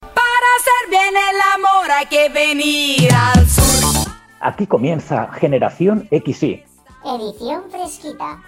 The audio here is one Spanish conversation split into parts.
para hacer bien el amor hay que venir al sur. Aquí comienza Generación XY. Edición fresquita.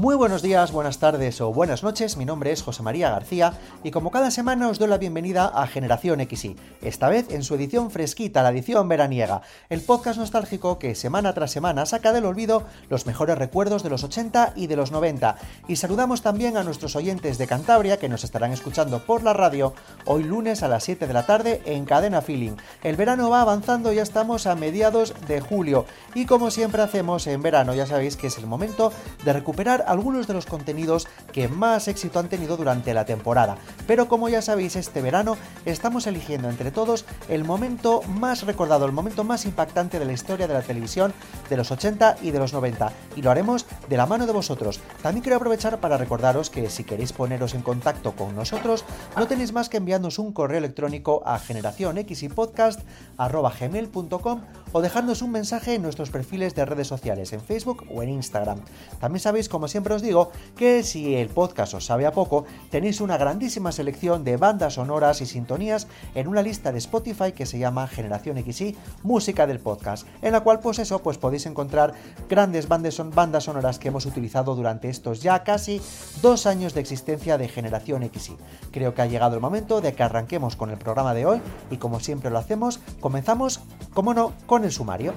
Muy buenos días, buenas tardes o buenas noches, mi nombre es José María García y como cada semana os doy la bienvenida a Generación XY, esta vez en su edición fresquita, la edición veraniega, el podcast nostálgico que semana tras semana saca del olvido los mejores recuerdos de los 80 y de los 90. Y saludamos también a nuestros oyentes de Cantabria que nos estarán escuchando por la radio hoy lunes a las 7 de la tarde en Cadena Feeling. El verano va avanzando, ya estamos a mediados de julio y como siempre hacemos en verano, ya sabéis que es el momento de recuperar algunos de los contenidos que más éxito han tenido durante la temporada. Pero como ya sabéis, este verano estamos eligiendo entre todos el momento más recordado, el momento más impactante de la historia de la televisión de los 80 y de los 90. Y lo haremos de la mano de vosotros. También quiero aprovechar para recordaros que si queréis poneros en contacto con nosotros, no tenéis más que enviarnos un correo electrónico a generacionxypodcast.com o dejarnos un mensaje en nuestros perfiles de redes sociales, en Facebook o en Instagram. También sabéis, como siempre, os digo que si el podcast os sabe a poco, tenéis una grandísima selección de bandas sonoras y sintonías en una lista de Spotify que se llama Generación XY Música del Podcast, en la cual pues eso, pues podéis encontrar grandes bandas, bandas sonoras que hemos utilizado durante estos ya casi dos años de existencia de Generación XY. Creo que ha llegado el momento de que arranquemos con el programa de hoy y como siempre lo hacemos, comenzamos, como no, con el sumario.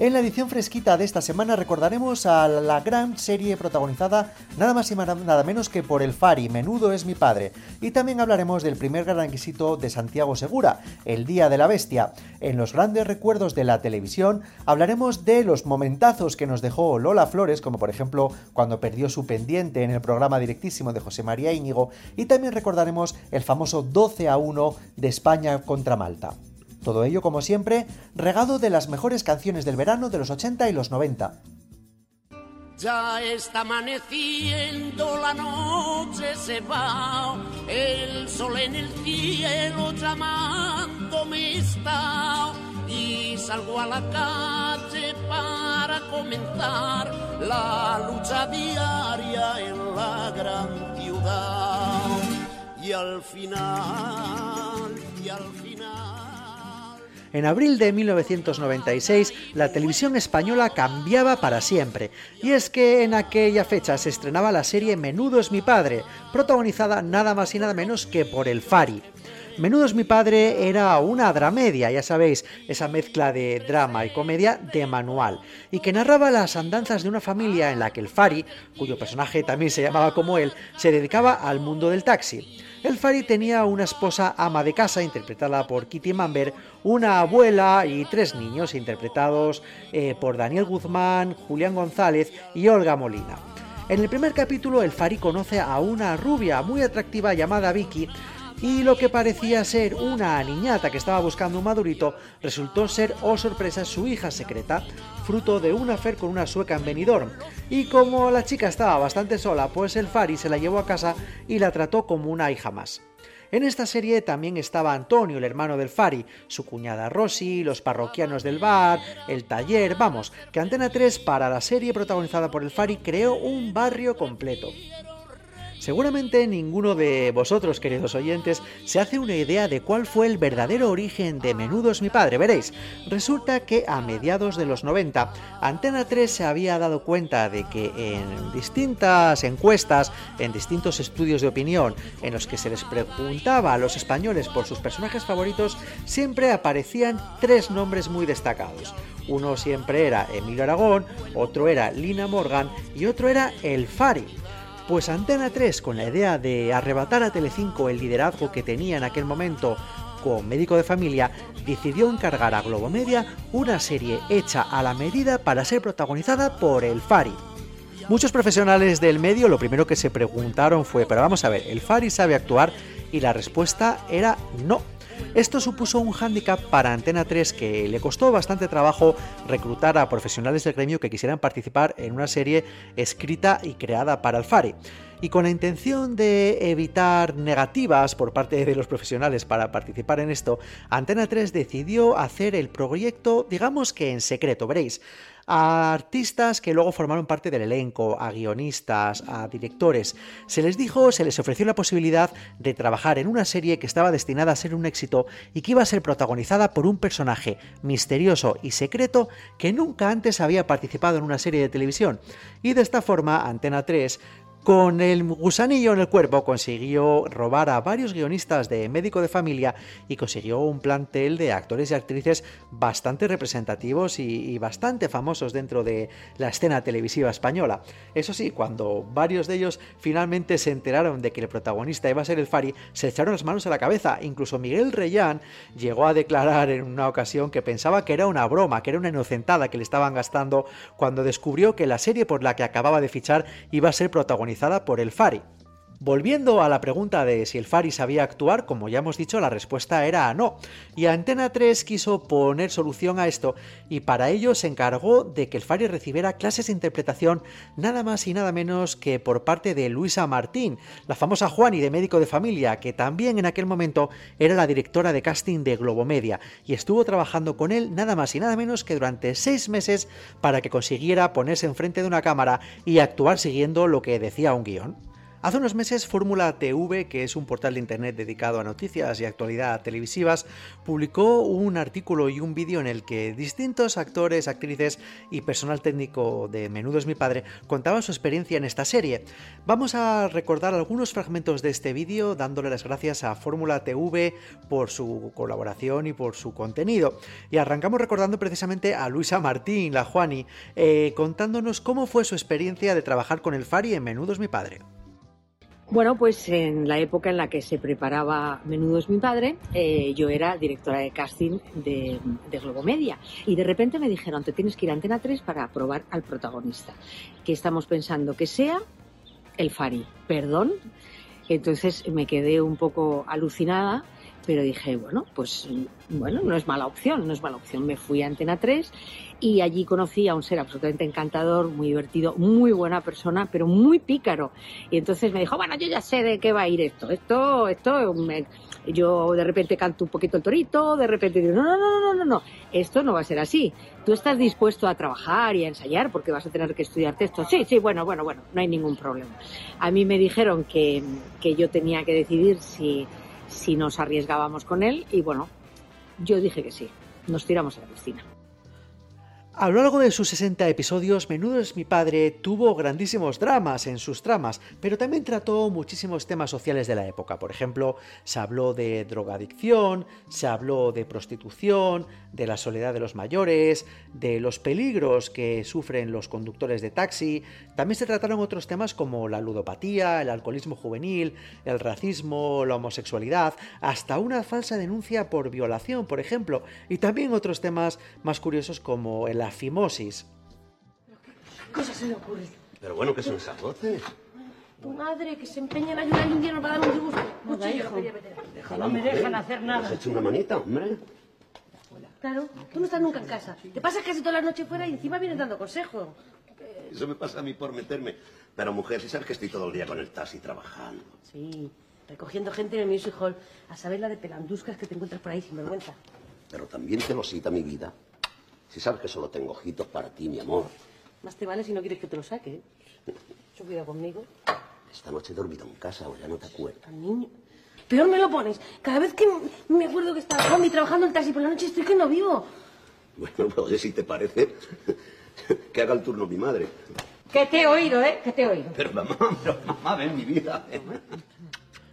En la edición fresquita de esta semana recordaremos a la gran serie protagonizada nada más y nada menos que por el Fari, Menudo es mi padre. Y también hablaremos del primer gran requisito de Santiago Segura, El Día de la Bestia. En los grandes recuerdos de la televisión hablaremos de los momentazos que nos dejó Lola Flores, como por ejemplo cuando perdió su pendiente en el programa directísimo de José María Íñigo, y también recordaremos el famoso 12 a 1 de España contra Malta. Todo ello, como siempre, regado de las mejores canciones del verano de los 80 y los 90. Ya está amaneciendo, la noche se va, el sol en el cielo llamándome está y salgo a la calle para comenzar la lucha diaria en la gran ciudad. Y al final, y al final. En abril de 1996, la televisión española cambiaba para siempre, y es que en aquella fecha se estrenaba la serie Menudo es mi padre, protagonizada nada más y nada menos que por el Fari. Menudo es mi padre era una dramedia, ya sabéis, esa mezcla de drama y comedia de manual, y que narraba las andanzas de una familia en la que el Fari, cuyo personaje también se llamaba como él, se dedicaba al mundo del taxi. El Fari tenía una esposa ama de casa, interpretada por Kitty Mamber, una abuela y tres niños, interpretados eh, por Daniel Guzmán, Julián González y Olga Molina. En el primer capítulo, el Fari conoce a una rubia muy atractiva llamada Vicky, y lo que parecía ser una niñata que estaba buscando un madurito resultó ser, oh sorpresa, su hija secreta, fruto de un afer con una sueca en Benidorm. Y como la chica estaba bastante sola, pues el Fari se la llevó a casa y la trató como una hija más. En esta serie también estaba Antonio, el hermano del Fari, su cuñada Rosy, los parroquianos del bar, el taller, vamos, que Antena 3 para la serie protagonizada por el Fari creó un barrio completo. Seguramente ninguno de vosotros, queridos oyentes, se hace una idea de cuál fue el verdadero origen de Menudos mi padre. Veréis, resulta que a mediados de los 90, Antena 3 se había dado cuenta de que en distintas encuestas, en distintos estudios de opinión, en los que se les preguntaba a los españoles por sus personajes favoritos, siempre aparecían tres nombres muy destacados. Uno siempre era Emilio Aragón, otro era Lina Morgan y otro era El Fari. Pues Antena 3, con la idea de arrebatar a Telecinco el liderazgo que tenía en aquel momento con médico de familia, decidió encargar a Globomedia una serie hecha a la medida para ser protagonizada por el Fari. Muchos profesionales del medio lo primero que se preguntaron fue, pero vamos a ver, ¿el Fari sabe actuar? Y la respuesta era no. Esto supuso un hándicap para Antena 3 que le costó bastante trabajo reclutar a profesionales del gremio que quisieran participar en una serie escrita y creada para el Fari y con la intención de evitar negativas por parte de los profesionales para participar en esto, Antena 3 decidió hacer el proyecto, digamos que en secreto, veréis a artistas que luego formaron parte del elenco, a guionistas, a directores. Se les dijo, se les ofreció la posibilidad de trabajar en una serie que estaba destinada a ser un éxito y que iba a ser protagonizada por un personaje misterioso y secreto que nunca antes había participado en una serie de televisión. Y de esta forma, Antena 3 con el gusanillo en el cuerpo consiguió robar a varios guionistas de médico de familia y consiguió un plantel de actores y actrices bastante representativos y, bastante famosos dentro de la escena televisiva española. Eso sí, cuando varios de ellos finalmente se enteraron de que el protagonista iba a ser el Fari, se echaron las manos a la cabeza. Incluso Miguel Reyán llegó a declarar en una ocasión que pensaba que era una broma, que era una inocentada que le estaban gastando cuando descubrió que la serie por la que acababa de fichar iba a ser protagonizada por el Fari. Volviendo a la pregunta de si el Fari sabía actuar, como ya hemos dicho, la respuesta era no. Y Antena 3 quiso poner solución a esto y para ello se encargó de que el Fari recibiera clases de interpretación nada más y nada menos que por parte de Luisa Martín, la famosa Juani de médico de familia, que también en aquel momento era la directora de casting de Globomedia y estuvo trabajando con él nada más y nada menos que durante seis meses para que consiguiera ponerse enfrente de una cámara y actuar siguiendo lo que decía un guion. Hace unos meses Fórmula TV, que es un portal de internet dedicado a noticias y actualidad televisivas, publicó un artículo y un vídeo en el que distintos actores, actrices y personal técnico de Menudo es mi padre contaban su experiencia en esta serie. Vamos a recordar algunos fragmentos de este vídeo dándole las gracias a Fórmula TV por su colaboración y por su contenido. Y arrancamos recordando precisamente a Luisa Martín, la Juani, eh, contándonos cómo fue su experiencia de trabajar con el Fari en Menudo es mi padre. Bueno, pues en la época en la que se preparaba Menudo es mi padre, eh, yo era directora de casting de, de Globomedia. Y de repente me dijeron, te tienes que ir a Antena 3 para probar al protagonista. Que estamos pensando que sea el Fari. Perdón. Entonces me quedé un poco alucinada, pero dije, bueno, pues bueno, no es mala opción, no es mala opción. Me fui a Antena 3 y allí conocí a un ser absolutamente encantador, muy divertido, muy buena persona, pero muy pícaro. Y entonces me dijo, bueno, yo ya sé de qué va a ir esto. Esto, esto, yo de repente canto un poquito el torito, de repente digo, no, no, no, no, no, no, esto no va a ser así. Tú estás dispuesto a trabajar y a ensayar porque vas a tener que estudiar texto. Sí, sí, bueno, bueno, bueno, no hay ningún problema. A mí me dijeron que, que yo tenía que decidir si, si nos arriesgábamos con él y bueno, yo dije que sí. Nos tiramos a la piscina. A lo largo de sus 60 episodios, Menudo es mi padre tuvo grandísimos dramas en sus tramas, pero también trató muchísimos temas sociales de la época. Por ejemplo, se habló de drogadicción, se habló de prostitución, de la soledad de los mayores, de los peligros que sufren los conductores de taxi. También se trataron otros temas como la ludopatía, el alcoholismo juvenil, el racismo, la homosexualidad, hasta una falsa denuncia por violación, por ejemplo, y también otros temas más curiosos como el la fimosis. ¿Qué cosa se le ocurre? Pero bueno, ¿qué son esas voces? Tu madre, que se empeña en ayudar al indio, nos va a dar un disgusto. Mucho hijo. Déjala, No me mujer. dejan hacer nada. ¿Has hecho una manita, hombre? Claro, tú no estás nunca en casa. Te pasas casi toda la noche fuera y encima vienes dando consejos. Eso me pasa a mí por meterme. Pero mujer, si sabes que estoy todo el día con el taxi trabajando. Sí, recogiendo gente en el Music Hall. A saber la de pelanduscas que te encuentras por ahí sin vergüenza. Pero también te lo cita mi vida. Si sabes que solo tengo ojitos para ti, mi amor. Más te vale si no quieres que te lo saque. ¿eh? Mucho cuidado conmigo. Esta noche he dormido en casa o ya no te acuerdas. Niño. Peor me lo pones. Cada vez que me acuerdo que estaba Juanmi trabajando en taxi por la noche estoy que no vivo. Bueno, pues oye, si te parece, que haga el turno mi madre. Que te he oído, ¿eh? Que te he oído. Pero mamá, pero mamá, ven mi vida.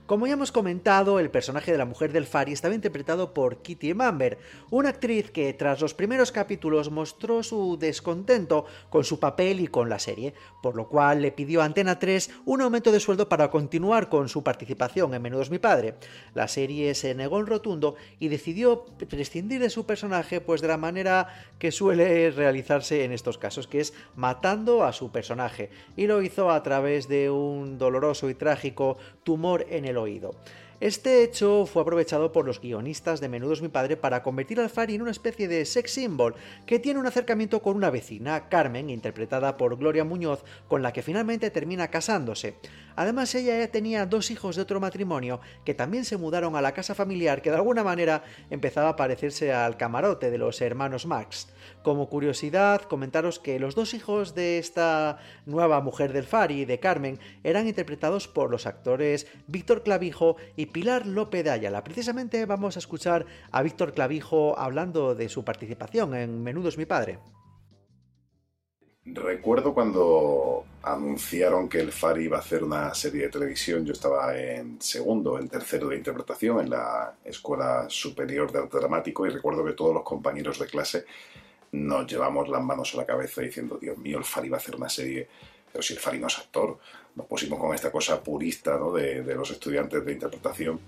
Como ya hemos comentado, el personaje de la mujer del Fari estaba interpretado por Kitty Mamber, una actriz que tras los primeros capítulos mostró su descontento con su papel y con la serie, por lo cual le pidió a Antena 3 un aumento de sueldo para continuar con su participación en Menudos mi padre. La serie se negó en rotundo y decidió prescindir de su personaje pues de la manera que suele realizarse en estos casos, que es matando a su personaje, y lo hizo a través de un doloroso y trágico tumor en el oído. Este hecho fue aprovechado por los guionistas de Menudos mi padre para convertir al Fari en una especie de sex symbol que tiene un acercamiento con una vecina, Carmen, interpretada por Gloria Muñoz, con la que finalmente termina casándose. Además, ella ya tenía dos hijos de otro matrimonio que también se mudaron a la casa familiar que de alguna manera empezaba a parecerse al camarote de los hermanos Max. Como curiosidad, comentaros que los dos hijos de esta nueva mujer del Fari, de Carmen, eran interpretados por los actores Víctor Clavijo y Pilar López de Ayala. Precisamente vamos a escuchar a Víctor Clavijo hablando de su participación en Menudos mi padre. Recuerdo cuando anunciaron que el Fari iba a hacer una serie de televisión, yo estaba en segundo, en tercero de interpretación en la Escuela Superior de Arte Dramático y recuerdo que todos los compañeros de clase nos llevamos las manos a la cabeza diciendo, Dios mío, el Fari va a hacer una serie, pero si el Fari no es actor, nos pusimos con esta cosa purista ¿no? de, de, los estudiantes de interpretación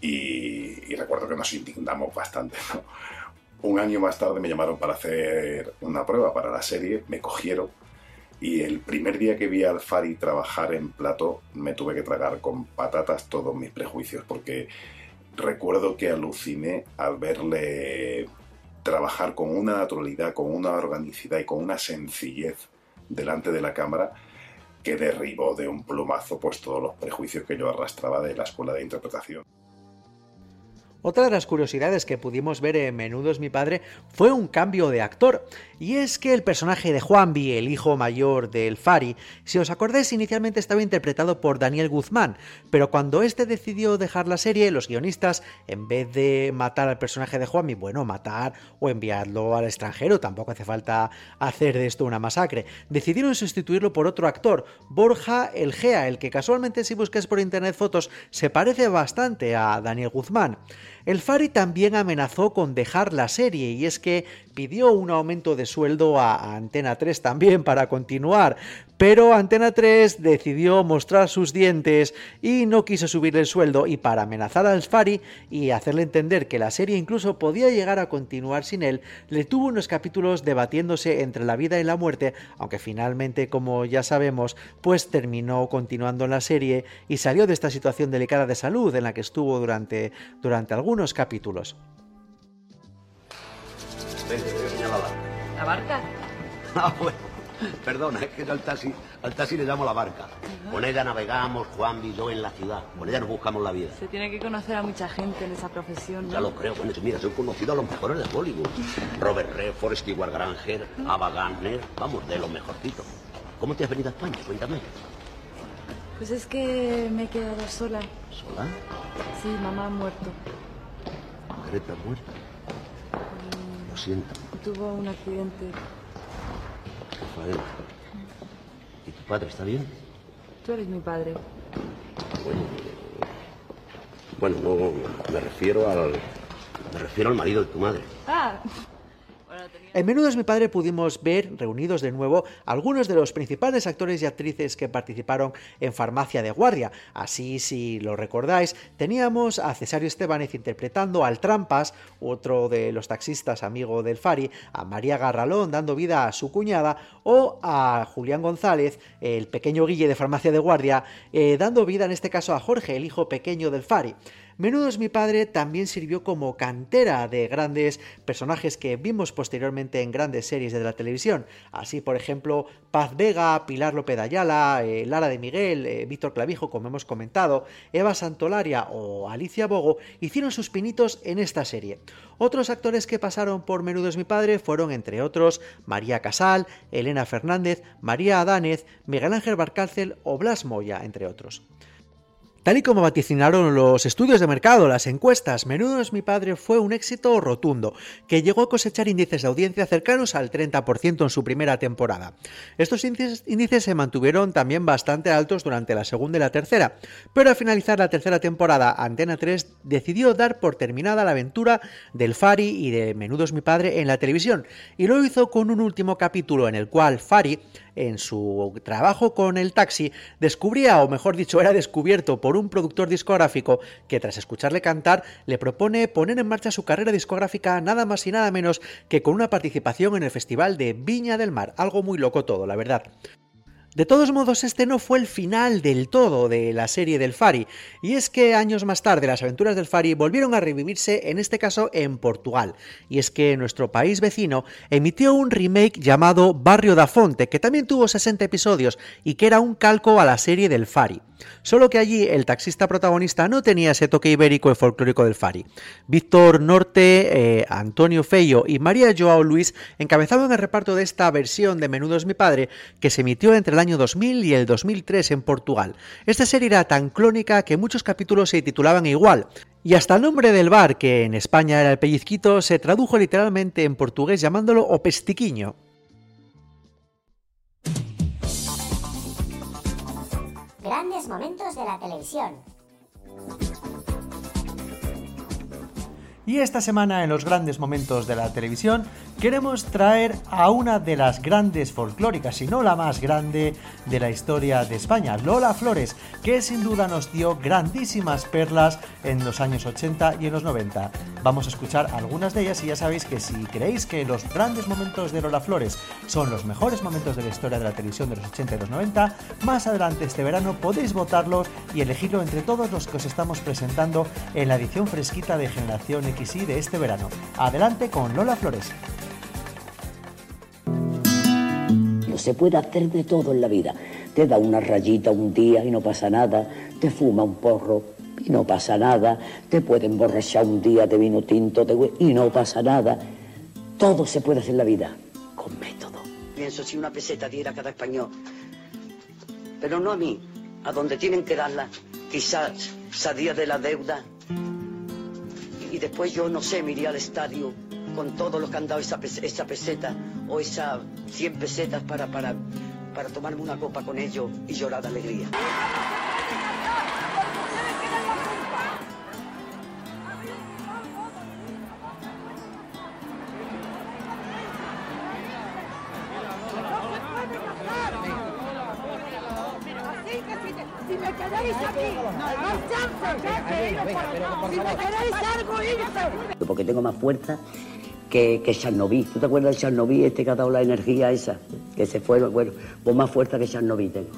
y, y, recuerdo que nos indignamos bastante. ¿no? Un año más tarde me llamaron para hacer una prueba para la serie, me cogieron y el primer día que vi al Fari trabajar en plato me tuve que tragar con patatas todos mis prejuicios porque recuerdo que aluciné al verle trabajar con una naturalidad, con una organicidad y con una sencillez delante de la cámara que derribó de un plumazo pues todos los prejuicios que yo arrastraba de la escuela de interpretación. Otra de las curiosidades que pudimos ver en Menudos mi padre fue un cambio de actor, y es que el personaje de Juanvi, el hijo mayor del Fari, si os acordáis inicialmente estaba interpretado por Daniel Guzmán, pero cuando este decidió dejar la serie, los guionistas, en vez de matar al personaje de Juanvi, bueno, matar o enviarlo al extranjero, tampoco hace falta hacer de esto una masacre, decidieron sustituirlo por otro actor, Borja Elgea, el que casualmente si buscas por internet fotos se parece bastante a Daniel Guzmán. El Fari también amenazó con dejar la serie y es que pidió un aumento de sueldo a Antena 3 también para continuar, pero Antena 3 decidió mostrar sus dientes y no quiso subirle el sueldo y para amenazar al Fari y hacerle entender que la serie incluso podía llegar a continuar sin él, le tuvo unos capítulos debatiéndose entre la vida y la muerte, aunque finalmente, como ya sabemos, pues terminó continuando en la serie y salió de esta situación delicada de salud en la que estuvo durante, durante algunos capítulos. Ven, la barca. ¿La barca? Ah, bueno. Perdona, es que al taxi, al taxi le llamo la barca. Con ella navegamos, Juan y yo en la ciudad. Con ella nos buscamos la vida. Se tiene que conocer a mucha gente en esa profesión, ¿no? Ya lo creo. Bueno, mira, soy conocido a los mejores de Hollywood. Robert Redford, Stewart Granger, Ava Gardner. Vamos, de los mejorcitos. ¿Cómo te has venido a España? Cuéntame. Pues es que me he quedado sola. ¿Sola? Sí, mamá ha muerto. Greta muerta. Lo siento, Tuvo un accidente. Rafael. ¿Y tu padre está bien? Tú eres mi padre. Bueno, bueno, no, me refiero al, me refiero al marido de tu madre. Ah, En Menudos mi padre pudimos ver reunidos de nuevo algunos de los principales actores y actrices que participaron en Farmacia de Guardia. Así, si lo recordáis, teníamos a Cesario Estebanez interpretando al Trampas, otro de los taxistas amigo del Fari, a María Garralón dando vida a su cuñada, o a Julián González, el pequeño Guille de Farmacia de Guardia, eh, dando vida en este caso a Jorge, el hijo pequeño del Fari. Menudo es mi padre también sirvió como cantera de grandes personajes que vimos posteriormente en grandes series de la televisión. Así, por ejemplo, Paz Vega, Pilar López Ayala, eh, Lara de Miguel, eh, Víctor Clavijo, como hemos comentado, Eva Santolaria o Alicia Bogo hicieron sus pinitos en esta serie. Otros actores que pasaron por Menudo es mi padre fueron, entre otros, María Casal, Elena Fernández, María Adánez, Miguel Ángel Barcárcel o Blas Moya, entre otros. Tal y como vaticinaron los estudios de mercado, las encuestas, Menudo es mi padre fue un éxito rotundo, que llegó a cosechar índices de audiencia cercanos al 30% en su primera temporada. Estos índices, se mantuvieron también bastante altos durante la segunda y la tercera, pero al finalizar la tercera temporada, Antena 3 decidió dar por terminada la aventura del Fari y de Menudo es mi padre en la televisión, y lo hizo con un último capítulo en el cual Fari en su trabajo con el taxi, descubría, o mejor dicho, era descubierto por un productor discográfico que tras escucharle cantar le propone poner en marcha su carrera discográfica nada más y nada menos que con una participación en el Festival de Viña del Mar. Algo muy loco todo, la verdad. De todos modos, este no fue el final del todo de la serie del Fari, y es que años más tarde las aventuras del Fari volvieron a revivirse, en este caso en Portugal, y es que nuestro país vecino emitió un remake llamado Barrio da Fonte, que también tuvo 60 episodios y que era un calco a la serie del Fari. Solo que allí el taxista protagonista no tenía ese toque ibérico y folclórico del Fari. Víctor Norte, eh, Antonio Feio y María Joao Luis encabezaban el reparto de esta versión de Menudo es mi padre que se emitió entre el año 2000 y el 2003 en Portugal. Esta serie era tan clónica que muchos capítulos se titulaban igual. Y hasta el nombre del bar, que en España era el pellizquito, se tradujo literalmente en portugués llamándolo o Momentos de la televisión. Y esta semana en los grandes momentos de la televisión queremos traer a una de las grandes folclóricas, si no la más grande de la historia de España, Lola Flores, que sin duda nos dio grandísimas perlas en los años 80 y en los 90. Vamos a escuchar algunas de ellas y ya sabéis que si creéis que los grandes momentos de Lola Flores son los mejores momentos de la historia de la televisión de los 80 y los 90, más adelante este verano podéis votarlos y elegirlo entre todos los que os estamos presentando en la edición fresquita de Generación XY de este verano. Adelante con Lola Flores. Se puede hacer de todo en la vida. Te da una rayita un día y no pasa nada. Te fuma un porro y no pasa nada. Te puede emborrachar un día de vino tinto y no pasa nada. Todo se puede hacer en la vida con método. Pienso si una peseta diera cada español. Pero no a mí, a donde tienen que darla. Quizás salía de la deuda. Y después yo no sé, me iría al estadio con todo lo que han dado esa, esa peseta o esas 100 pesetas para, para, para tomarme una copa con ellos y llorar de alegría. Porque tengo más fuerza que, que Chernobyl. ¿Tú te acuerdas de Chernobyl, este que ha dado la energía esa? Que se fue, bueno, pues más fuerza que Chernobyl tengo.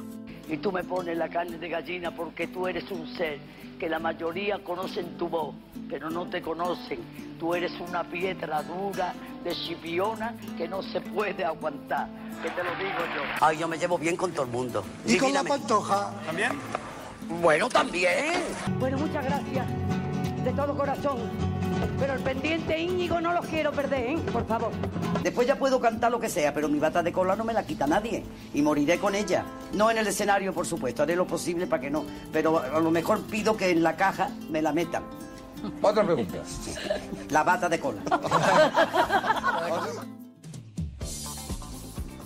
Y tú me pones la carne de gallina porque tú eres un ser que la mayoría conocen tu voz, pero no te conocen. Tú eres una piedra dura de chipiona que no se puede aguantar. Que te lo digo yo. Ay, yo me llevo bien con todo el mundo. ¿Y con la pantoja? ¿También? Bueno, también. Bueno, muchas gracias. De todo corazón. Pero el pendiente Íñigo no lo quiero perder, ¿eh? Por favor. Después ya puedo cantar lo que sea, pero mi bata de cola no me la quita nadie. Y moriré con ella. No en el escenario, por supuesto. Haré lo posible para que no. Pero a lo mejor pido que en la caja me la metan. Otra pregunta. La bata de cola.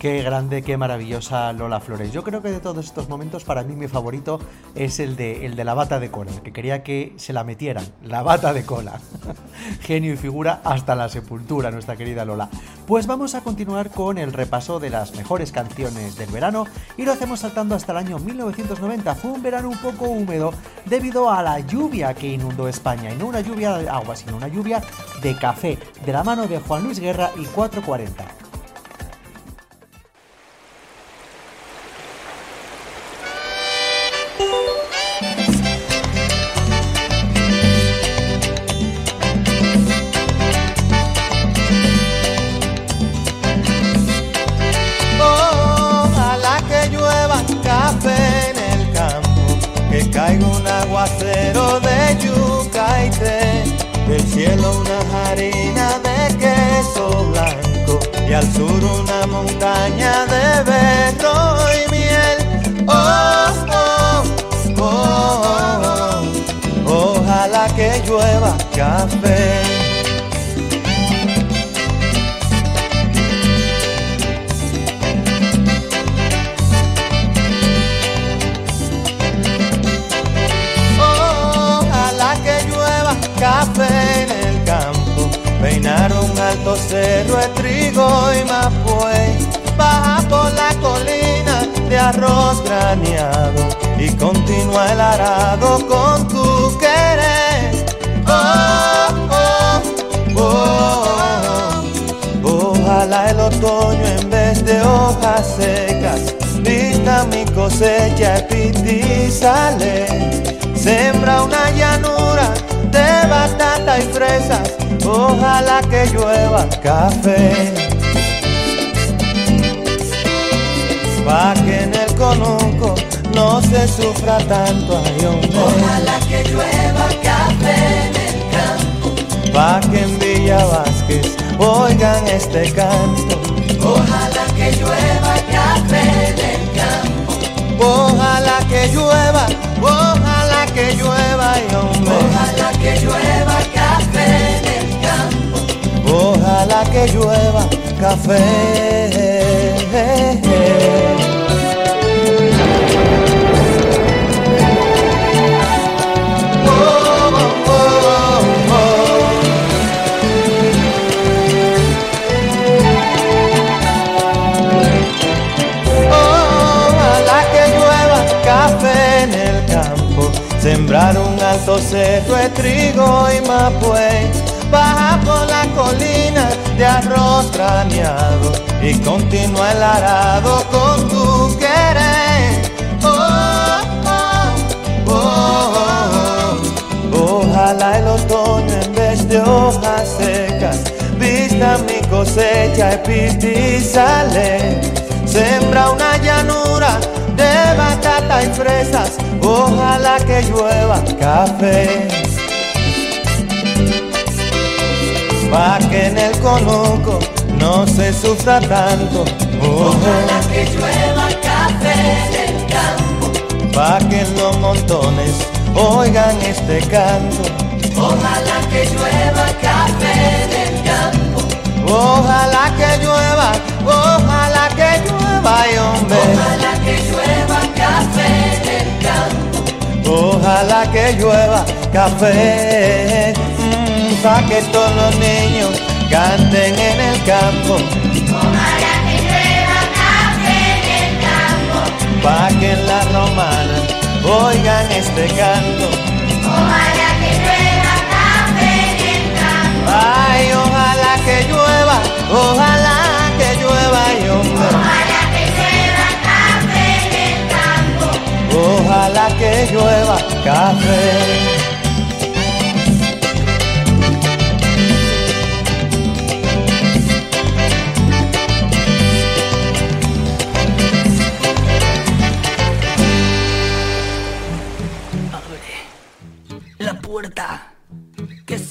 Qué grande, qué maravillosa Lola Flores. Yo creo que de todos estos momentos, para mí mi favorito es el de, el de la bata de cola, que quería que se la metieran, la bata de cola. Genio y figura hasta la sepultura, nuestra querida Lola. Pues vamos a continuar con el repaso de las mejores canciones del verano y lo hacemos saltando hasta el año 1990. Fue un verano un poco húmedo debido a la lluvia que inundó España, y no una lluvia de agua, sino una lluvia de café, de la mano de Juan Luis Guerra y 440. Café. Ojalá que llueva café en el campo, peinar un alto cerro de trigo y mapuey, baja por la colina de arroz graneado y continúa el arado con tu otoño en vez de hojas secas vista mi cosecha y sale. Sembra una llanura de batata y fresas, ojalá que llueva café. Pa' que en el conuco no se sufra tanto, hombre. Ojalá que llueva Pa' que en Villa Vázquez oigan este canto. Ojalá que llueva café en el campo. Ojalá que llueva, ojalá que llueva, ay hombre. Ojalá que llueva café en el campo. Ojalá que llueva café. Sembrar un alto cerro de trigo y mapuey, baja por la colina de arroz graneado y continúa el arado con tu querer. Oh, oh, oh, oh. Ojalá el otoño en vez de hojas secas vista mi cosecha y sale. Sembra una llanura de batata y fresas, ojalá que llueva café. Pa' que en el conuco no se sufra tanto. Ojalá que llueva café en el campo. Pa' que los montones oigan este canto. Ojalá que llueva café en el campo. Ojalá que llueva, ojalá que llueva, ay hombre. Ojalá que llueva Ojalá que llueva café, mm, pa' que todos los niños canten en el campo. Ojalá que llueva café en el campo. Pa' que en la romana oigan este canto. Ojalá café.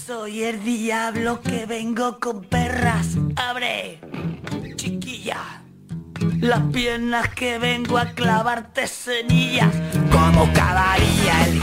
soy el diablo que vengo con perras. Abre, chiquilla. Las piernas que vengo a clavarte cenillas. Como cada día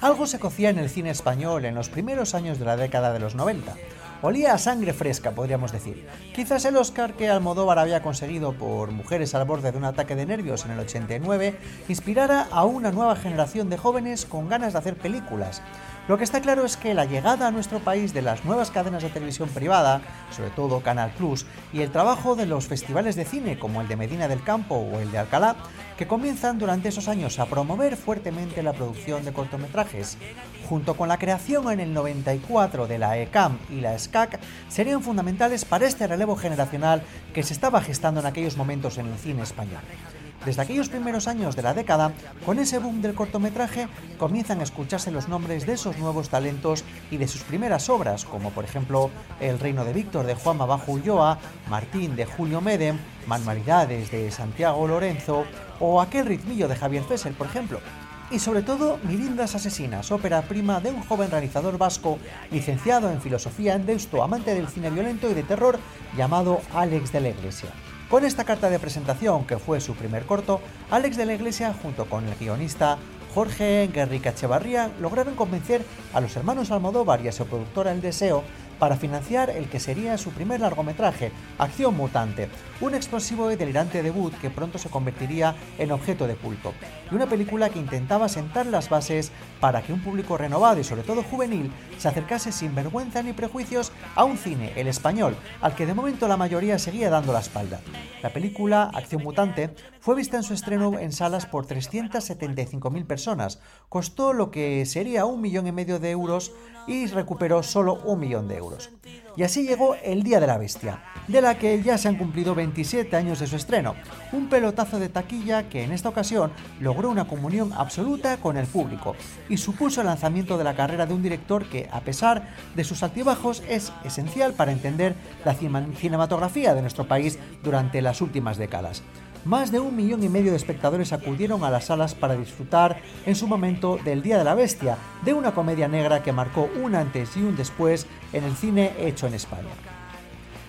Algo se cocía en el cine español en los primeros años de la década de los 90. Olía a sangre fresca, podríamos decir. Quizás el Oscar que Almodóvar había conseguido por Mujeres al borde de un ataque de nervios en el 89 inspirara a una nueva generación de jóvenes con ganas de hacer películas. Lo que está claro es que la llegada a nuestro país de las nuevas cadenas de televisión privada, sobre todo Canal Plus, y el trabajo de los festivales de cine como el de Medina del Campo o el de Alcalá, que comienzan durante esos años a promover fuertemente la producción de cortometrajes, junto con la creación en el 94 de la ECAM y la SCAC, serían fundamentales para este relevo generacional que se estaba gestando en aquellos momentos en el cine español. Desde aquellos primeros años de la década, con ese boom del cortometraje, comienzan a escucharse los nombres de esos nuevos talentos y de sus primeras obras, como por ejemplo El Reino de Víctor de Juan Mabajo Ulloa, Martín de Julio Medem, Manualidades de Santiago Lorenzo o Aquel ritmillo de Javier Fesser, por ejemplo. Y sobre todo Mirindas Asesinas, ópera prima de un joven realizador vasco licenciado en filosofía en Deusto, amante del cine violento y de terror, llamado Alex de la Iglesia. Con esta carta de presentación, que fue su primer corto, Alex de la Iglesia, junto con el guionista Jorge Guerrica Echevarría, lograron convencer a los hermanos Almodóvar y a su productora El Deseo para financiar el que sería su primer largometraje, Acción Mutante, un explosivo y delirante debut que pronto se convertiría en objeto de culto, y una película que intentaba sentar las bases para que un público renovado y sobre todo juvenil se acercase sin vergüenza ni prejuicios a un cine, el español, al que de momento la mayoría seguía dando la espalda. La película Acción Mutante fue vista en su estreno en salas por 375.000 personas, costó lo que sería un millón y medio de euros y recuperó solo un millón de euros. Y así llegó El Día de la Bestia, de la que ya se han cumplido 27 años de su estreno, un pelotazo de taquilla que en esta ocasión logró una comunión absoluta con el público y supuso el lanzamiento de la carrera de un director que, a pesar de sus altibajos, es esencial para entender la cinematografía de nuestro país durante las últimas décadas más de un millón y medio de espectadores acudieron a las salas para disfrutar en su momento del Día de la Bestia, de una comedia negra que marcó un antes y un después en el cine hecho en España.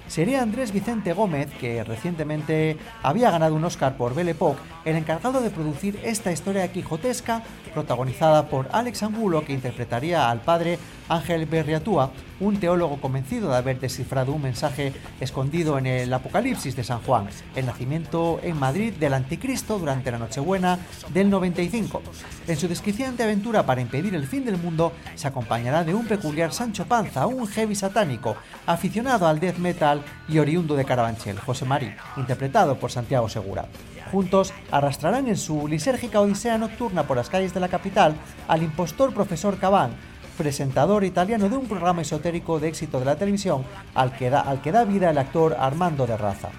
Sería Andrés Vicente Gómez, que recientemente había ganado un Oscar por Belle Époque, el encargado de producir esta historia quijotesca protagonizada por Alex Angulo, que interpretaría al padre Ángel Berriatúa, un teólogo convencido de haber descifrado un mensaje escondido en el Apocalipsis de San Juan, el nacimiento en Madrid del Anticristo durante la Nochebuena del 95. En su desquiciante aventura para impedir el fin del mundo, se acompañará de un peculiar Sancho Panza, un heavy satánico, aficionado al death metal y oriundo de Carabanchel, José Marí, interpretado por Santiago Segura. Juntos arrastrarán en su lisérgica odisea nocturna por las calles de la capital al impostor profesor Cabán, presentador italiano de un programa esotérico de éxito de la televisión al que da, vida el actor Armando de Raza.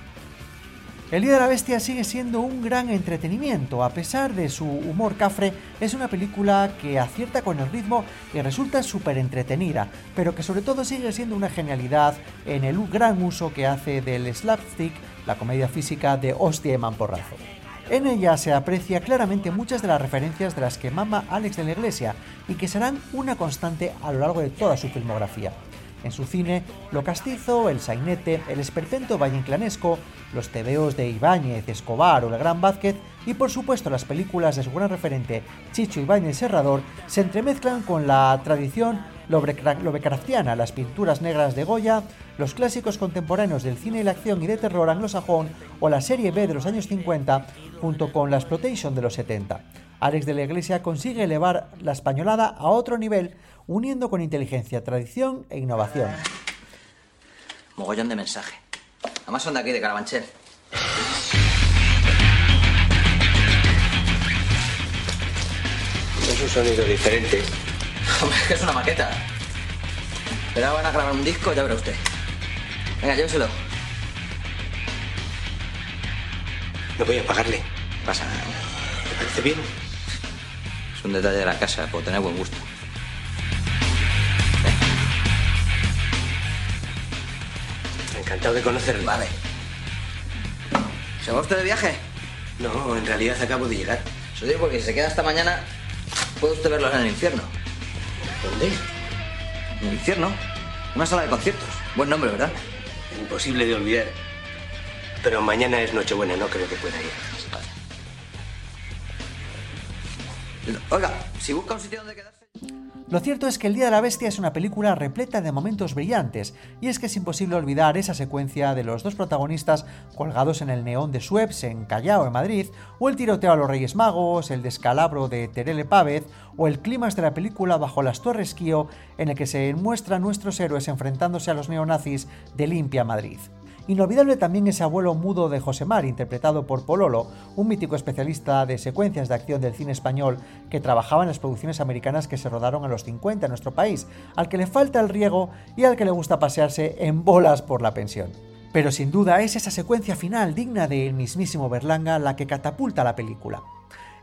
El Día de la Bestia sigue siendo un gran entretenimiento, a pesar de su humor cafre, es una película que acierta con el ritmo y resulta súper entretenida, pero que sobre todo sigue siendo una genialidad en el gran uso que hace del slapstick, la comedia física de hostia y mamporrazo. En ella se aprecia claramente muchas de las referencias de las que mama Alex de la Iglesia y que serán una constante a lo largo de toda su filmografía. En su cine, lo castizo, el sainete, el esperpento valleinclanesco, los tebeos de Ibáñez, Escobar o el Gran Vázquez y por supuesto las películas de su gran referente Chicho Ibáñez Serrador se entremezclan con la tradición lovecraftiana, las pinturas negras de Goya, los clásicos contemporáneos del cine y la acción y de terror anglosajón o la serie B de los años 50 junto con la exploitation de los 70. Alex de la Iglesia consigue elevar la españolada a otro nivel uniendo con inteligencia, tradición e innovación. Mogollón de mensaje. Además son de aquí, de Carabanchel. Es un sonido diferente. Hombre, que es una maqueta. Pero ahora van a grabar un disco, ya verá usted. Venga, lléveselo. No voy a pagarle. Pasa. ¿Me parece bien? Es un detalle de la casa, por tener buen gusto. Encantado de conocerle. Vale. ¿Se va usted de viaje? No, en realidad acabo de llegar. Se lo digo porque si se queda hasta mañana, puede usted verlos en el infierno. ¿Dónde? En el infierno. Una sala de conciertos. Buen nombre, ¿verdad? Imposible de olvidar. Pero mañana es Nochebuena, no creo que pueda ir. Oiga, si busca un sitio donde quedarse... Lo cierto es que El Día de la Bestia es una película repleta de momentos brillantes, y es que es imposible olvidar esa secuencia de los dos protagonistas colgados en el neón de Sueps en Callao, en Madrid, o el tiroteo a los Reyes Magos, el descalabro de Terele Pávez, o el clímax de la película Bajo las Torres Kio, en el que se muestran nuestros héroes enfrentándose a los neonazis de Limpia Madrid. Inolvidable también ese abuelo mudo de Josemar, interpretado por Pololo, un mítico especialista de secuencias de acción del cine español que trabajaba en las producciones americanas que se rodaron a los 50 en nuestro país, al que le falta el riego y al que le gusta pasearse en bolas por la pensión. Pero sin duda es esa secuencia final digna del mismísimo Berlanga la que catapulta la película.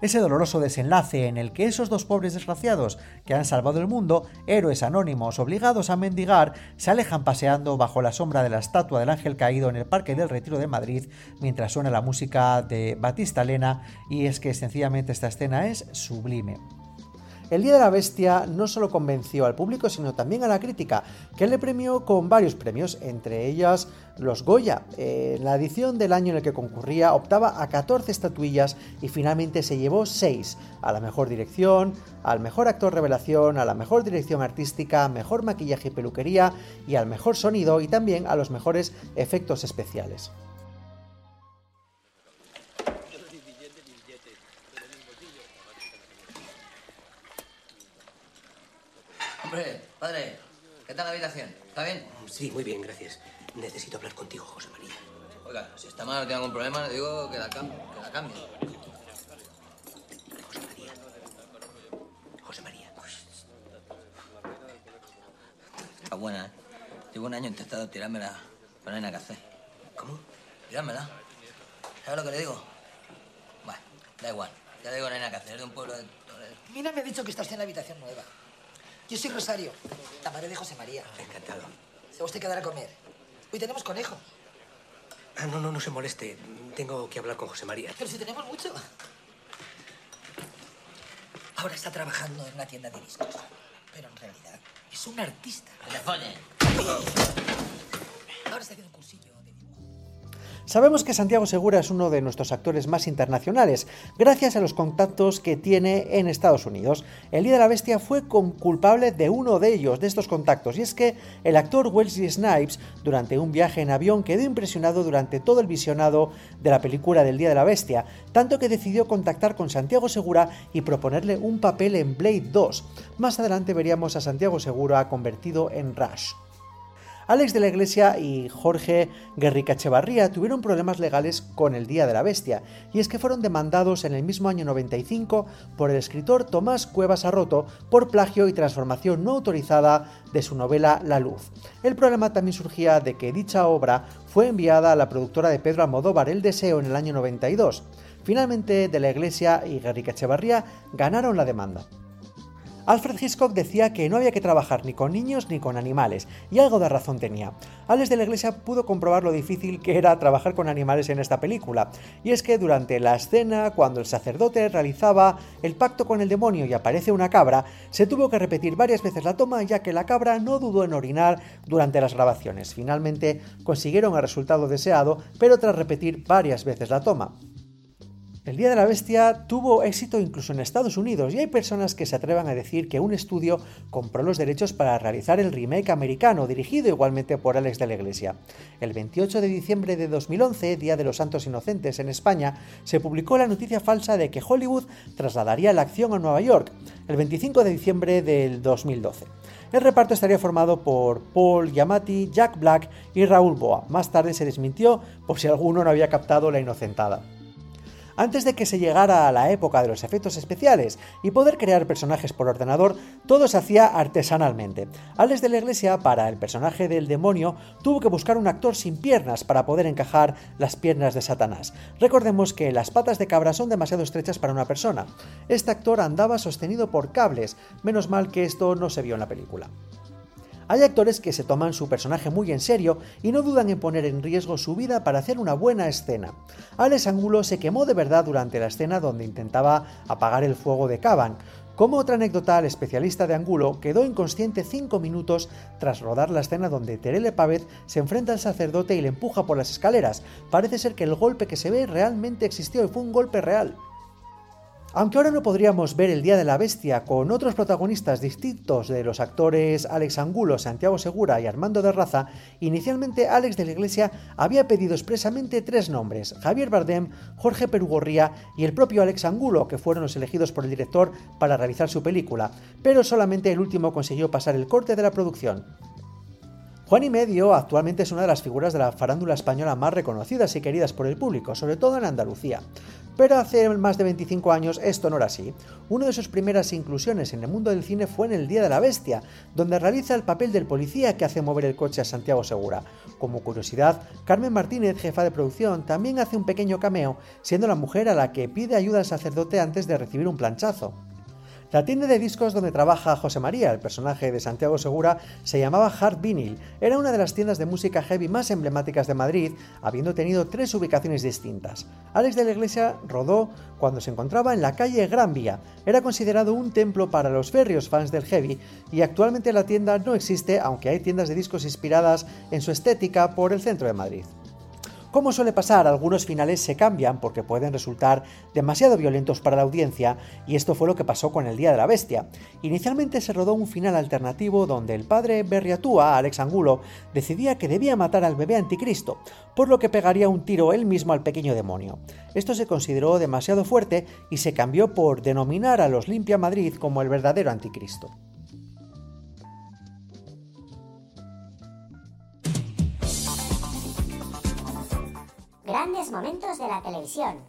Ese doloroso desenlace en el que esos dos pobres desgraciados que han salvado el mundo, héroes anónimos obligados a mendigar, se alejan paseando bajo la sombra de la estatua del ángel caído en el Parque del Retiro de Madrid mientras suena la música de Batista Lena y es que sencillamente esta escena es sublime. El Día de la Bestia no solo convenció al público, sino también a la crítica, que le premió con varios premios, entre ellas los Goya. En la edición del año en el que concurría optaba a 14 estatuillas y finalmente se llevó 6, a la mejor dirección, al mejor actor revelación, a la mejor dirección artística, mejor maquillaje y peluquería y al mejor sonido y también a los mejores efectos especiales. Hombre, padre, ¿qué tal la habitación? ¿Está bien? Sí, muy bien, gracias. Necesito hablar contigo, José María. Oiga, si está mal, no tiene algún problema, le digo que la, cam que la cambie. José María. José María. Está buena, ¿eh? Llevo un año intentando tirármela, pero no hay nada que hacer. ¿Cómo? Tirármela. ¿Sabes lo que le digo? Bueno, da igual. Ya le digo, no hay nada que hacer. Es de un pueblo de... Mina me ha dicho que estás en la habitación nueva. Yo soy Rosario, la madre de José María. Encantado. Se va usted a quedar a comer. Hoy tenemos conejo. Ah, no, no, no se moleste. Tengo que hablar con José María. Pero si tenemos mucho. Ahora está trabajando en una tienda de discos. Pero en realidad es un artista. ¡Que le follen! Ahora está haciendo un cursillo. Sabemos que Santiago Segura es uno de nuestros actores más internacionales, gracias a los contactos que tiene en Estados Unidos. El Día de la Bestia fue culpable de uno de ellos, de estos contactos, y es que el actor Wesley Snipes, durante un viaje en avión, quedó impresionado durante todo el visionado de la película del Día de la Bestia, tanto que decidió contactar con Santiago Segura y proponerle un papel en Blade 2. Más adelante veríamos a Santiago Segura convertido en Rush. Alex de la Iglesia y Jorge Guerrica Echevarría tuvieron problemas legales con el Día de la Bestia, y es que fueron demandados en el mismo año 95 por el escritor Tomás Cuevas Arroto por plagio y transformación no autorizada de su novela La Luz. El problema también surgía de que dicha obra fue enviada a la productora de Pedro Almodóvar El Deseo en el año 92. Finalmente, de la Iglesia y Guerrica Echevarría ganaron la demanda. Alfred Hitchcock decía que no había que trabajar ni con niños ni con animales, y algo de razón tenía. Alex de la Iglesia pudo comprobar lo difícil que era trabajar con animales en esta película, y es que durante la escena, cuando el sacerdote realizaba el pacto con el demonio y aparece una cabra, se tuvo que repetir varias veces la toma ya que la cabra no dudó en orinar durante las grabaciones. Finalmente consiguieron el resultado deseado, pero tras repetir varias veces la toma. El Día de la Bestia tuvo éxito incluso en Estados Unidos y hay personas que se atrevan a decir que un estudio compró los derechos para realizar el remake americano, dirigido igualmente por Alex de la Iglesia. El 28 de diciembre de 2011, Día de los Santos Inocentes en España, se publicó la noticia falsa de que Hollywood trasladaría la acción a Nueva York, el 25 de diciembre del 2012. El reparto estaría formado por Paul Giamatti, Jack Black y Raúl Boa. Más tarde se desmintió por si alguno no había captado la inocentada antes de que se llegara a la época de los efectos especiales y poder crear personajes por ordenador, todo se hacía artesanalmente. Alex de la Iglesia, para el personaje del demonio, tuvo que buscar un actor sin piernas para poder encajar las piernas de Satanás. Recordemos que las patas de cabra son demasiado estrechas para una persona. Este actor andaba sostenido por cables, menos mal que esto no se vio en la película. Hay actores que se toman su personaje muy en serio y no dudan en poner en riesgo su vida para hacer una buena escena. Alex Angulo se quemó de verdad durante la escena donde intentaba apagar el fuego de Caban. Como otra anécdota, el especialista de Angulo quedó inconsciente 5 minutos tras rodar la escena donde Terele Pavez se enfrenta al sacerdote y le empuja por las escaleras. Parece ser que el golpe que se ve realmente existió y fue un golpe real. Aunque ahora no podríamos ver el Día de la Bestia con otros protagonistas distintos de los actores Alex Angulo, Santiago Segura y Armando de Raza, inicialmente Alex de la Iglesia había pedido expresamente tres nombres, Javier Bardem, Jorge Perugorría y el propio Alex Angulo, que fueron los elegidos por el director para realizar su película, pero solamente el último consiguió pasar el corte de la producción. Juan y Medio actualmente es una de las figuras de la farándula española más reconocidas y queridas por el público, sobre todo en Andalucía. Pero hace más de 25 años esto no era así. Una de sus primeras inclusiones en el mundo del cine fue en El Día de la Bestia, donde realiza el papel del policía que hace mover el coche a Santiago Segura. Como curiosidad, Carmen Martínez, jefa de producción, también hace un pequeño cameo, siendo la mujer a la que pide ayuda al sacerdote antes de recibir un planchazo. La tienda de discos donde trabaja José María, el personaje de Santiago Segura, se llamaba Hard Vinyl. Era una de las tiendas de música heavy más emblemáticas de Madrid, habiendo tenido tres ubicaciones distintas. Alex de la Iglesia rodó cuando se encontraba en la calle Gran Vía. Era considerado un templo para los férreos fans del heavy y actualmente la tienda no existe, aunque hay tiendas de discos inspiradas en su estética por el centro de Madrid. Como suele pasar, algunos finales se cambian porque pueden resultar demasiado violentos para la audiencia, y esto fue lo que pasó con El Día de la Bestia. Inicialmente se rodó un final alternativo donde el padre Berriatúa, Alex Angulo, decidía que debía matar al bebé anticristo, por lo que pegaría un tiro él mismo al pequeño demonio. Esto se consideró demasiado fuerte y se cambió por denominar a los Limpia Madrid como el verdadero anticristo. Grandes momentos de la televisión.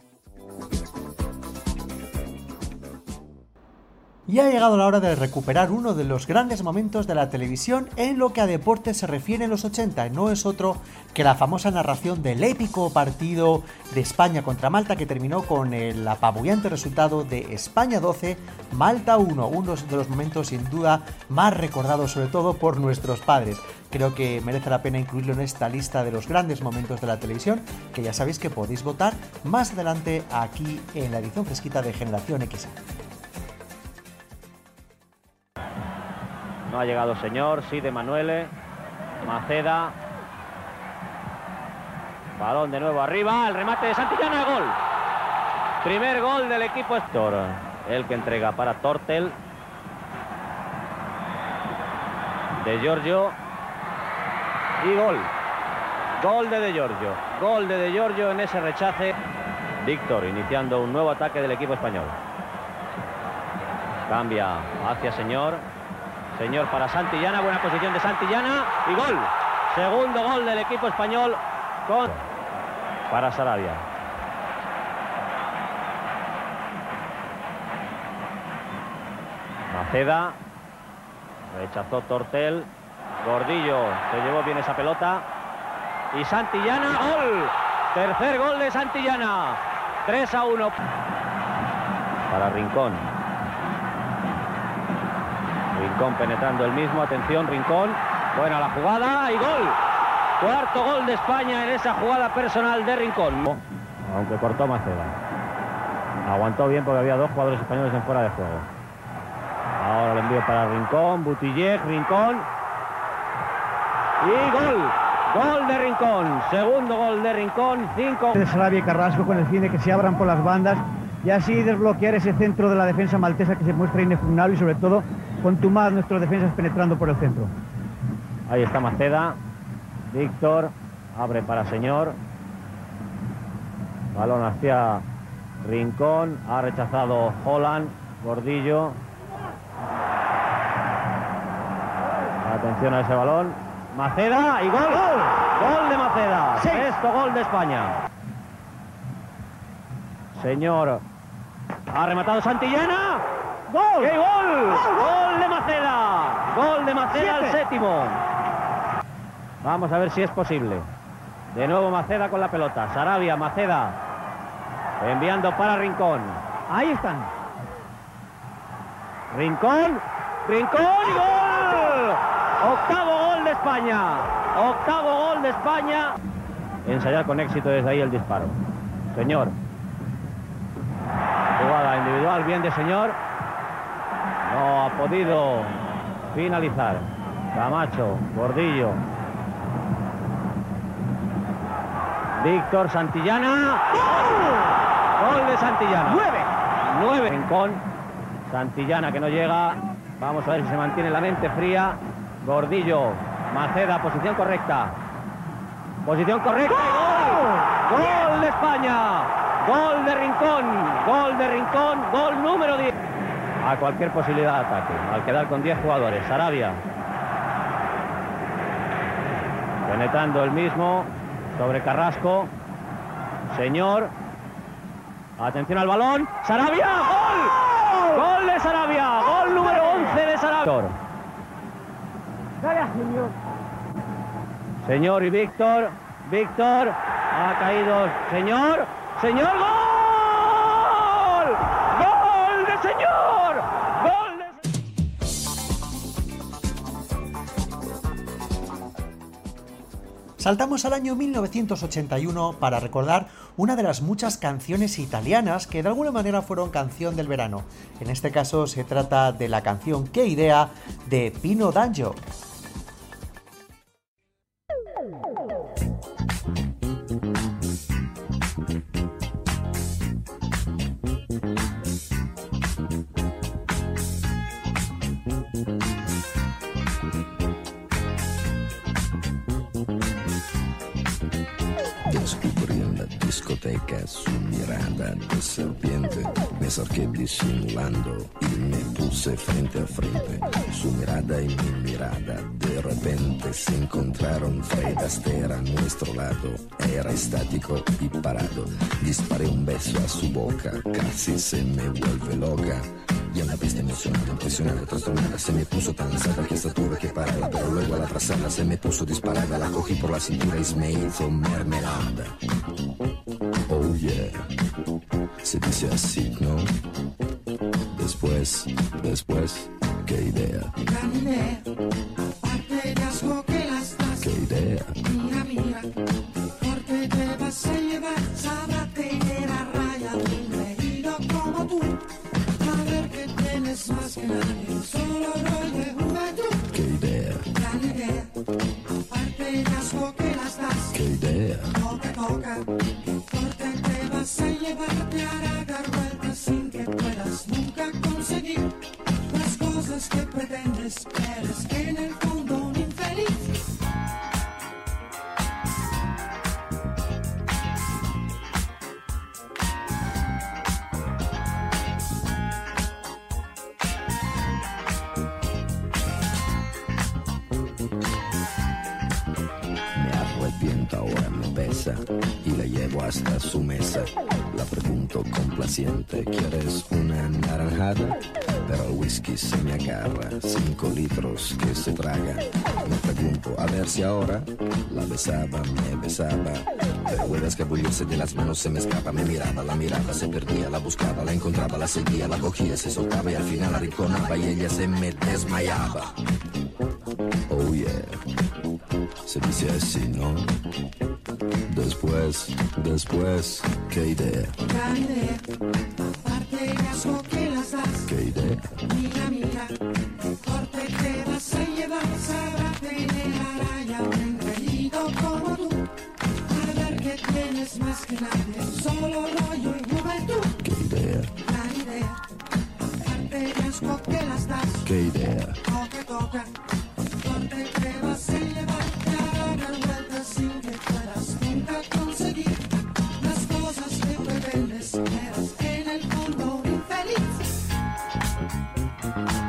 Y ha llegado la hora de recuperar uno de los grandes momentos de la televisión en lo que a deporte se refiere en los 80, y no es otro que la famosa narración del épico partido de España contra Malta que terminó con el apabullante resultado de España 12, Malta 1, uno de los momentos sin duda más recordados sobre todo por nuestros padres. Creo que merece la pena incluirlo en esta lista de los grandes momentos de la televisión, que ya sabéis que podéis votar más adelante aquí en la edición fresquita de Generación X. Ha llegado señor, sí de Manuele. Maceda. Balón de nuevo arriba, el remate de Santillana, gol. Primer gol del equipo Estor. El que entrega para Tortel. De Giorgio. Y gol. Gol de De Giorgio. Gol de De Giorgio en ese rechace. Víctor iniciando un nuevo ataque del equipo español. Cambia hacia señor. Señor para Santillana, buena posición de Santillana y gol. Segundo gol del equipo español con para Sarabia. Maceda rechazó Tortel. Gordillo se llevó bien esa pelota. Y Santillana, gol. Tercer gol de Santillana. 3 a 1 para Rincón. Rincón penetrando el mismo. Atención, Rincón. Buena la jugada y gol. Cuarto gol de España en esa jugada personal de Rincón. Aunque cortó Maceda. Aguantó bien porque había dos jugadores españoles en fuera de juego. Ahora el envío para Rincón. Butillec, Rincón. Y gol. Gol de Rincón. Segundo gol de Rincón. Cinco. De Sarabia y Carrasco con el cine que se abran por las bandas y así desbloquear ese centro de la defensa maltesa que se muestra inexpugnable y sobre todo contumaz nuestros defensas penetrando por el centro. Ahí está Maceda. Víctor abre para Señor. Balón hacia Rincón. Ha rechazado Holland. Gordillo. Atención a ese balón. Maceda y gol. Gol de Maceda. Sexto gol de España. Señor. Ha rematado Santillana. ¡Gol! ¡Qué gol! ¡Gol de Maceda! Gol de Maceda al séptimo. Vamos a ver si es posible. De nuevo Maceda con la pelota. Sarabia, Maceda. Enviando para Rincón. Ahí están. Rincón. Rincón y gol. Octavo gol de España. Octavo gol de España. Ensayar con éxito desde ahí el disparo. Señor. Jugada individual, bien de señor. Podido finalizar. Camacho, Gordillo. Víctor Santillana. ¡Gol! Gol de Santillana. ¡Nueve! Nueve. Rincón. Santillana que no llega. Vamos a ver si se mantiene la mente fría. Gordillo. Maceda, posición correcta. Posición correcta. ¡Gol! ¡Gol de España! Gol de Rincón. Gol de Rincón. Gol número 10. A cualquier posibilidad de ataque. Al quedar con 10 jugadores. Sarabia. Penetrando el mismo sobre Carrasco. Señor. Atención al balón. Sarabia. ¡Gol! ¡Gol de Sarabia! ¡Gol número 11 de Sarabia! señor. Señor y Víctor. Víctor. Ha caído. Señor. Señor. ¡Gol! Saltamos al año 1981 para recordar una de las muchas canciones italianas que de alguna manera fueron canción del verano. En este caso se trata de la canción Qué idea de Pino D'Angio. Su mirada de serpiente. Me acerqué disimulando y me puse frente a frente. Su mirada y mi mirada de repente se encontraron. Fred Astaire a nuestro lado. Era estático y parado. Disparé un beso a su boca. Casi se me vuelve loca. Y a la vez emocionada, impresionada, trastornada Se me puso tan cerca que tuve que pararla Pero luego al abrazarla se me puso disparada La cogí por la cintura y me hizo mermelada yeah Se dice así, ¿no? Después, después, qué idea Gran idea, asco que las das. Qué idea Mira, mira, porque te vas a llevar, sabrá tener a raya un reído como tú. A ver que tienes más que nadie, solo rollo de juventud. Qué idea, Gran idea, asco que las das. qué idea Toca, toca, hasta su mesa. La pregunto complaciente, ¿quieres una naranjada? Pero el whisky se me agarra, cinco litros que se traga. Me pregunto, a ver si ahora la besaba, me besaba. Pero puede escabullirse de las manos, se me escapa, me miraba, la miraba, se perdía, la buscaba, la encontraba, la seguía, la cogía, se soltaba y al final la arrinconaba y ella se me desmayaba. Oh yeah se dice así, ¿no? Después, después, qué idea, Gran idea, aparte de asco que las das. qué idea, Mira, mira, porque te vas a llevar, sabrá tener a raya un engreído como tú. A ver que tienes más que nadie, solo rollo y juventud. qué idea, Gran idea, aparte de asco que las das. qué idea, Toca, toca, porque qué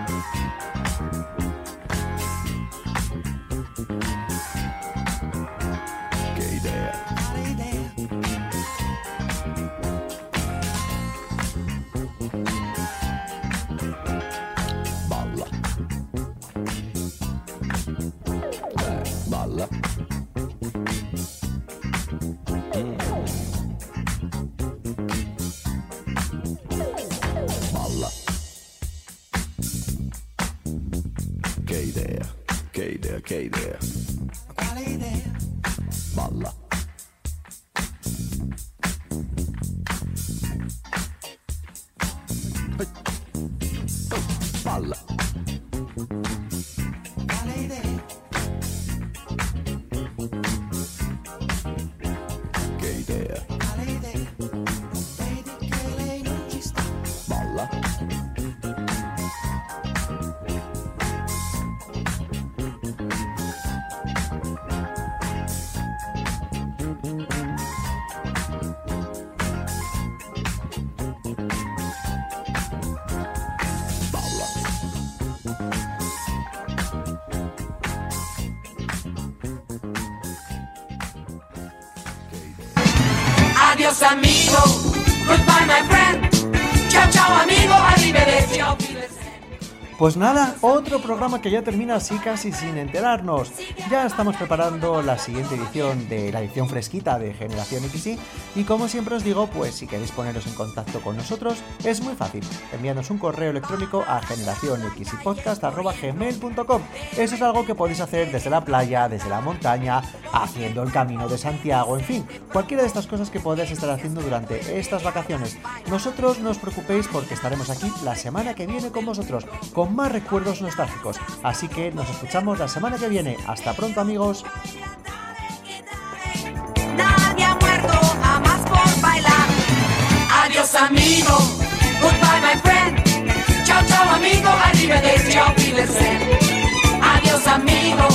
Amigo, goodbye my friend. Chao chao amigo, arrivederci. Pues nada, otro programa que ya termina así casi sin enterarnos. Ya estamos preparando la siguiente edición de la edición fresquita de Generación XY y como siempre os digo, pues si queréis poneros en contacto con nosotros es muy fácil. Envíanos un correo electrónico a generacionxypodcast.gmail.com Eso es algo que podéis hacer desde la playa, desde la montaña, haciendo el camino de Santiago, en fin, cualquiera de estas cosas que podáis estar haciendo durante estas vacaciones. Nosotros no os preocupéis porque estaremos aquí la semana que viene con vosotros, más recuerdos nostálgicos. Así que nos escuchamos la semana que viene. Hasta pronto amigos. Nadie ha muerto jamás por bailar. Adiós amigo, goodbye my friend. Chao chao amigo, arrivederci. Adiós amigo,